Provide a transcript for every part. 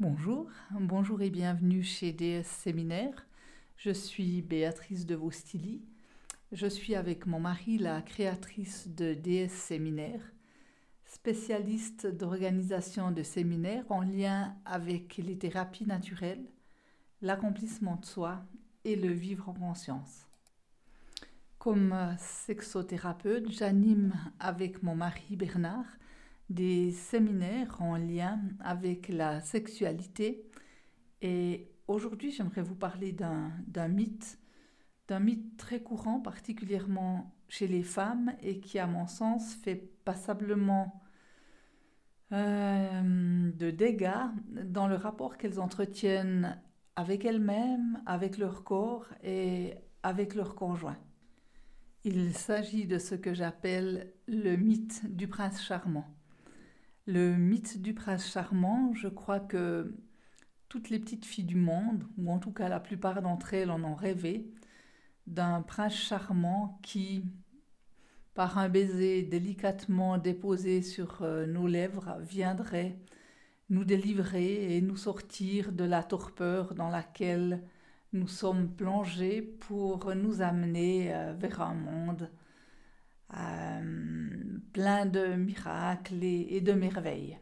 Bonjour, bonjour et bienvenue chez DS Séminaire. Je suis Béatrice de Vostili. Je suis avec mon mari la créatrice de DS Séminaire, spécialiste d'organisation de séminaires en lien avec les thérapies naturelles, l'accomplissement de soi et le vivre en conscience. Comme sexothérapeute, j'anime avec mon mari Bernard des séminaires en lien avec la sexualité et aujourd'hui j'aimerais vous parler d'un mythe, d'un mythe très courant particulièrement chez les femmes et qui à mon sens fait passablement euh, de dégâts dans le rapport qu'elles entretiennent avec elles-mêmes, avec leur corps et avec leur conjoint. Il s'agit de ce que j'appelle le mythe du prince charmant. Le mythe du prince charmant, je crois que toutes les petites filles du monde, ou en tout cas la plupart d'entre elles en ont rêvé, d'un prince charmant qui, par un baiser délicatement déposé sur euh, nos lèvres, viendrait nous délivrer et nous sortir de la torpeur dans laquelle nous sommes plongés pour nous amener euh, vers un monde euh, plein de miracles et, de merveilles.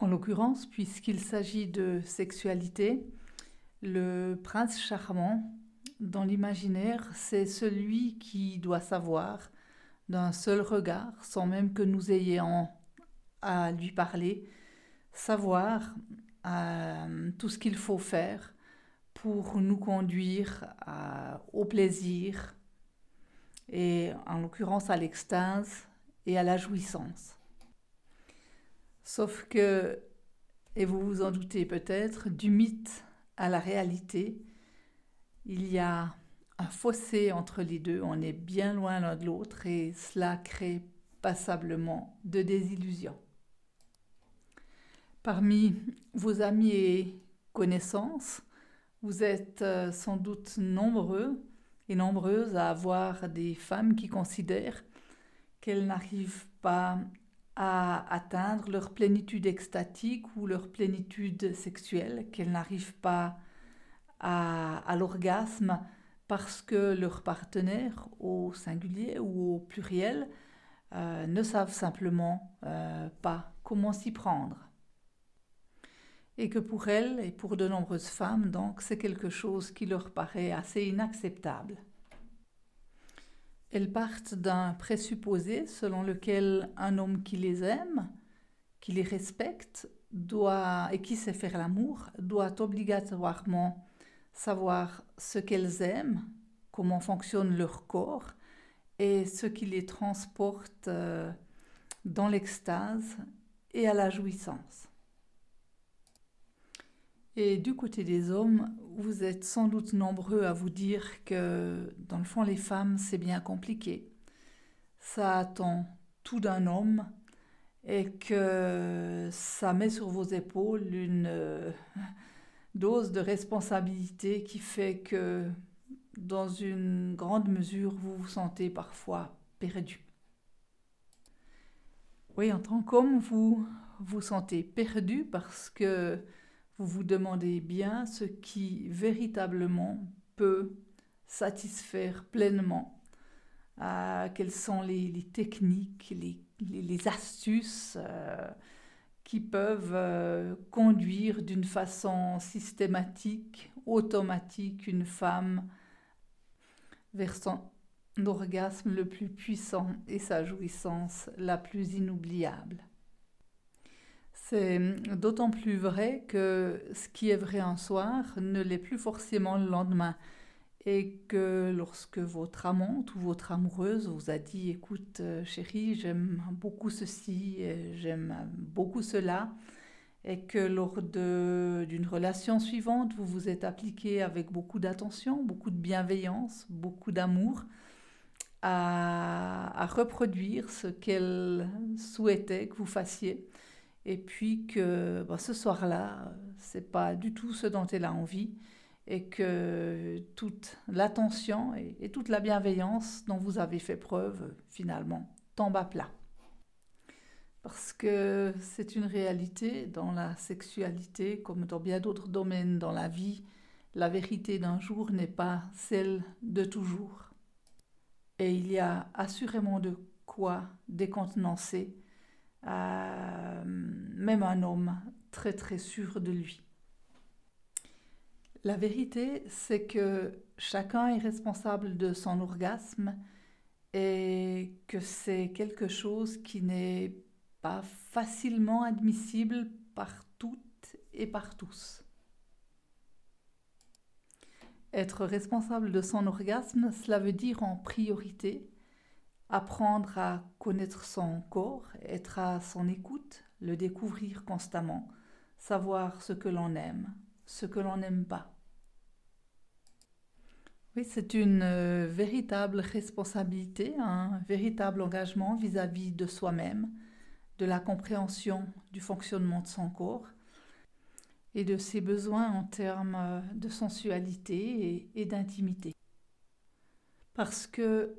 En l'occurrence, puisqu'il s'agit de sexualité, le prince charmant, dans l'imaginaire, c'est celui qui doit savoir d'un seul regard, sans même que nous ayons à lui parler, savoir euh, tout ce qu'il faut faire pour nous conduire au plaisir, et en l'occurrence à l'extase et à la jouissance. Sauf que, et vous vous en doutez peut-être, du mythe à la réalité, il y a un fossé entre les deux, on est bien loin l'un de l'autre et cela crée passablement de désillusions. Parmi vos amis et connaissances, vous êtes euh, sans doute nombreux et nombreuses à avoir des femmes qui considèrent qu'elles n'arrivent pas à atteindre leur plénitude extatique ou leur plénitude sexuelle, qu'elles n'arrivent pas à, l'orgasme parce que leurs partenaires, au singulier ou au pluriel, euh, ne savent simplement euh, pas comment s'y prendre et que pour elles et pour de nombreuses femmes, donc, c'est quelque chose qui leur paraît assez inacceptable. Elles partent d'un présupposé selon lequel un homme qui les aime, qui les respecte, doit, et qui sait faire l'amour, doit obligatoirement savoir ce qu'elles aiment, comment fonctionne leur corps et ce qui les transporte euh, dans l'extase et à la jouissance. Et du côté des hommes, vous êtes sans doute nombreux à vous dire que dans le fond, les femmes, c'est bien compliqué. Ça attend tout d'un homme et que ça met sur vos épaules une euh, dose de responsabilité qui fait que dans une grande mesure, vous vous sentez parfois perdu. Oui, en tant qu'homme, vous vous sentez perdu parce que vous vous demandez bien ce qui véritablement peut satisfaire pleinement, euh, quelles sont les, techniques, les, astuces euh, qui peuvent euh, conduire d'une façon systématique, automatique, une femme vers son orgasme le plus puissant et sa jouissance la plus inoubliable. C'est d'autant plus vrai que ce qui est vrai un soir ne l'est plus forcément le lendemain. Et que lorsque votre amante ou votre amoureuse vous a dit Écoute, euh, chérie, j'aime beaucoup ceci, j'aime beaucoup cela, et que lors d'une relation suivante, vous vous êtes appliqué avec beaucoup d'attention, beaucoup de bienveillance, beaucoup d'amour, à, reproduire ce qu'elle souhaitait que vous fassiez et puis que bah, ce soir-là, c'est pas du tout ce dont elle a envie et que toute l'attention et, toute la bienveillance dont vous avez fait preuve finalement tombe à plat. Parce que c'est une réalité dans la sexualité, comme dans bien d'autres domaines dans la vie, la vérité d'un jour n'est pas celle de toujours. Et il y a assurément de quoi décontenancer euh, même un homme très très sûr de lui. La vérité, c'est que chacun est responsable de son orgasme et que c'est quelque chose qui n'est pas facilement admissible par toutes et par tous. Être responsable de son orgasme, cela veut dire en priorité apprendre à connaître son corps, être à son écoute, le découvrir constamment, savoir ce que l'on aime, ce que l'on n'aime pas. Oui, c'est une euh, véritable responsabilité, un véritable engagement vis-à-vis de soi-même, de la compréhension du fonctionnement de son corps et de ses besoins en termes euh, de sensualité et, et d'intimité. Parce que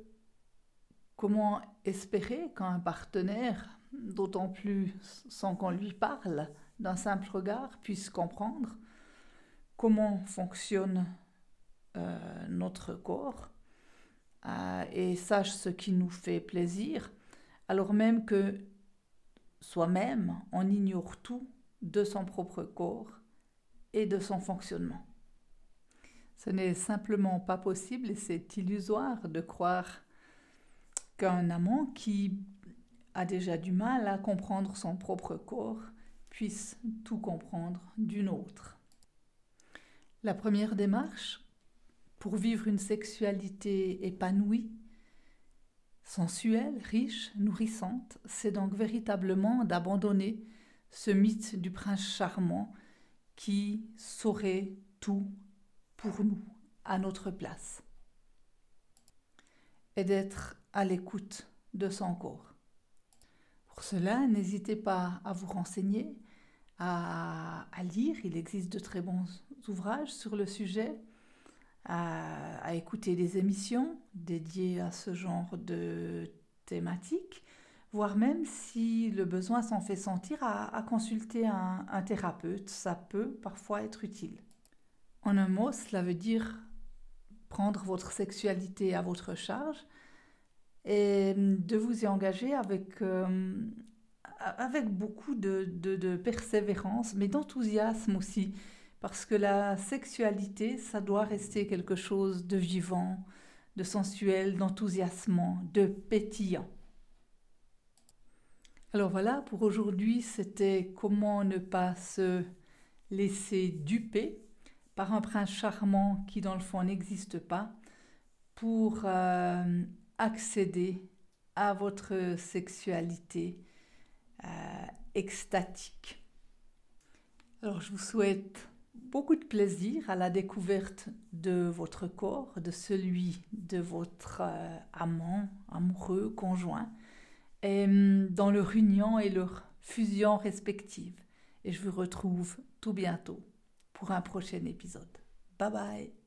comment espérer qu'un partenaire, d'autant plus sans qu'on lui parle, d'un simple regard, puisse comprendre comment fonctionne euh, notre corps euh, et sache ce qui nous fait plaisir, alors même que soi-même, on ignore tout de son propre corps et de son fonctionnement. Ce n'est simplement pas possible et c'est illusoire de croire qu'un amant qui a déjà du mal à comprendre son propre corps puisse tout comprendre d'une autre. La première démarche pour vivre une sexualité épanouie, sensuelle, riche, nourrissante, c'est donc véritablement d'abandonner ce mythe du prince charmant qui saurait tout pour nous, à notre place, et d'être à l'écoute de son corps. Pour cela, n'hésitez pas à vous renseigner, à, lire, il existe de très bons ouvrages sur le sujet, à, écouter des émissions dédiées à ce genre de thématiques, voire même si le besoin s'en fait sentir, à, consulter un thérapeute. Ça peut parfois être utile. En un mot, cela veut dire prendre votre sexualité à votre charge et de vous y engager avec, euh, avec beaucoup de, de, de persévérance, mais d'enthousiasme aussi. Parce que la sexualité, ça doit rester quelque chose de vivant, de sensuel, d'enthousiasmant, de pétillant. Alors voilà, pour aujourd'hui, c'était comment ne pas se laisser duper par un prince charmant qui dans le fond n'existe pas pour euh, accéder à votre sexualité euh, extatique. Alors je vous souhaite beaucoup de plaisir à la découverte de votre corps, de celui de votre euh, amant, amoureux, conjoint, et, hum, dans leur union et leur fusion respective. Et je vous retrouve tout bientôt pour un prochain épisode. Bye bye